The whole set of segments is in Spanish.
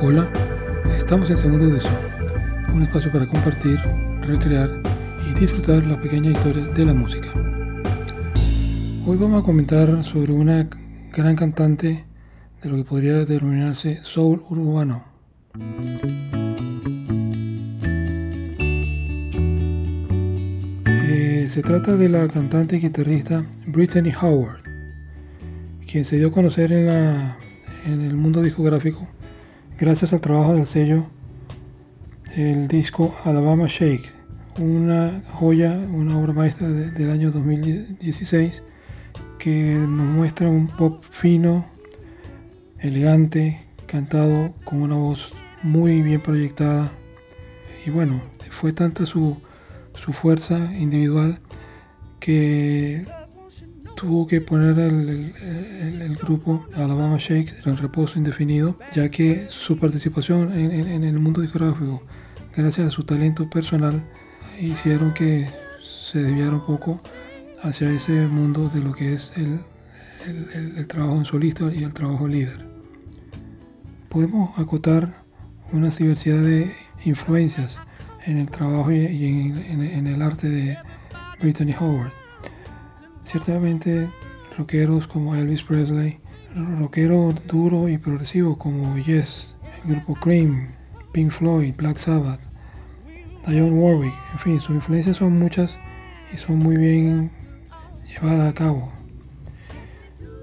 Hola, estamos en Segundo de un espacio para compartir, recrear y disfrutar las pequeñas historias de la música. Hoy vamos a comentar sobre una gran cantante de lo que podría denominarse soul urbano. Eh, se trata de la cantante y guitarrista Brittany Howard, quien se dio a conocer en, la, en el mundo discográfico gracias al trabajo del sello el disco Alabama Shake, una joya, una obra maestra del año 2016 que nos muestra un pop fino, elegante, cantado con una voz muy bien proyectada. Y bueno, fue tanta su, su fuerza individual que tuvo que poner el, grupo Alabama Shakes en reposo indefinido, ya que su participación en, el mundo discográfico, gracias a su talento personal, hicieron que se desviara un poco hacia ese mundo de lo que es el, trabajo en solista y el trabajo líder. Podemos acotar una diversidad de influencias en el trabajo y, en, el arte de Brittany Howard. Ciertamente rockeros como Elvis Presley, rockero duro y progresivo como Yes, el grupo Cream, Pink Floyd, Black Sabbath, Dionne Warwick, en fin, sus influencias son muchas y son muy bien llevadas a cabo.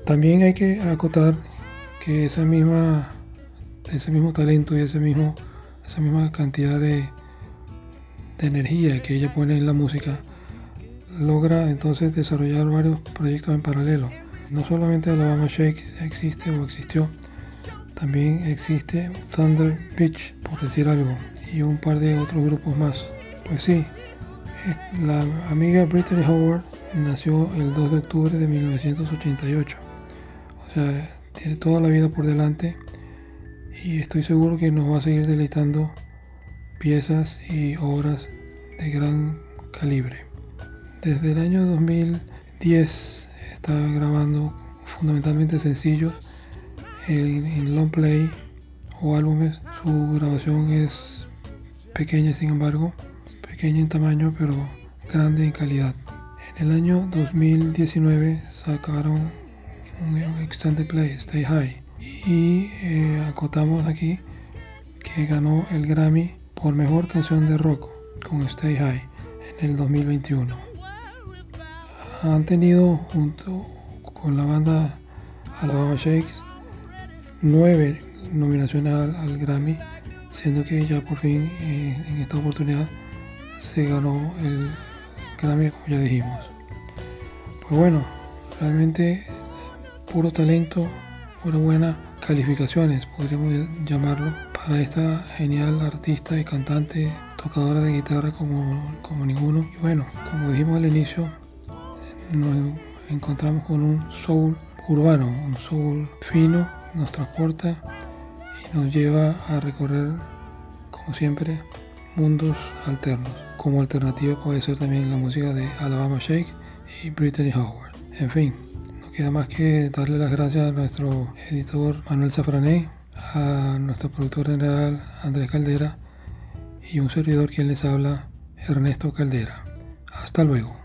También hay que acotar que esa misma, ese mismo talento y ese mismo, esa misma cantidad de, de energía que ella pone en la música logra entonces desarrollar varios proyectos en paralelo. No solamente Alabama Shake existe o existió, también existe Thunder Beach, por decir algo, y un par de otros grupos más. Pues sí, la amiga Brittany Howard nació el 2 de octubre de 1988. O sea, tiene toda la vida por delante y estoy seguro que nos va a seguir deleitando piezas y obras de gran calibre. Desde el año 2010 está grabando fundamentalmente sencillos en, long play o álbumes. Su grabación es pequeña, sin embargo, pequeña en tamaño, pero grande en calidad. En el año 2019 sacaron un extended play, Stay High, y eh, acotamos aquí que ganó el Grammy por mejor canción de rock con Stay High en el 2021 han tenido junto con la banda Alabama Shakes nueve nominaciones al, Grammy, siendo que ya por fin eh, en esta oportunidad se ganó el Grammy como ya dijimos. Pues bueno, realmente puro talento, pura buena calificaciones, podríamos llamarlo, para esta genial artista y cantante, tocadora de guitarra como, como ninguno. Y bueno, como dijimos al inicio, nos encontramos con un soul urbano, un soul fino, nos transporta y nos lleva a recorrer, como siempre, mundos alternos. Como alternativa puede ser también la música de Alabama Shake y Brittany Howard. En fin, no queda más que darle las gracias a nuestro editor Manuel Safrané, a nuestro productor general Andrés Caldera y un servidor quien les habla, Ernesto Caldera. Hasta luego.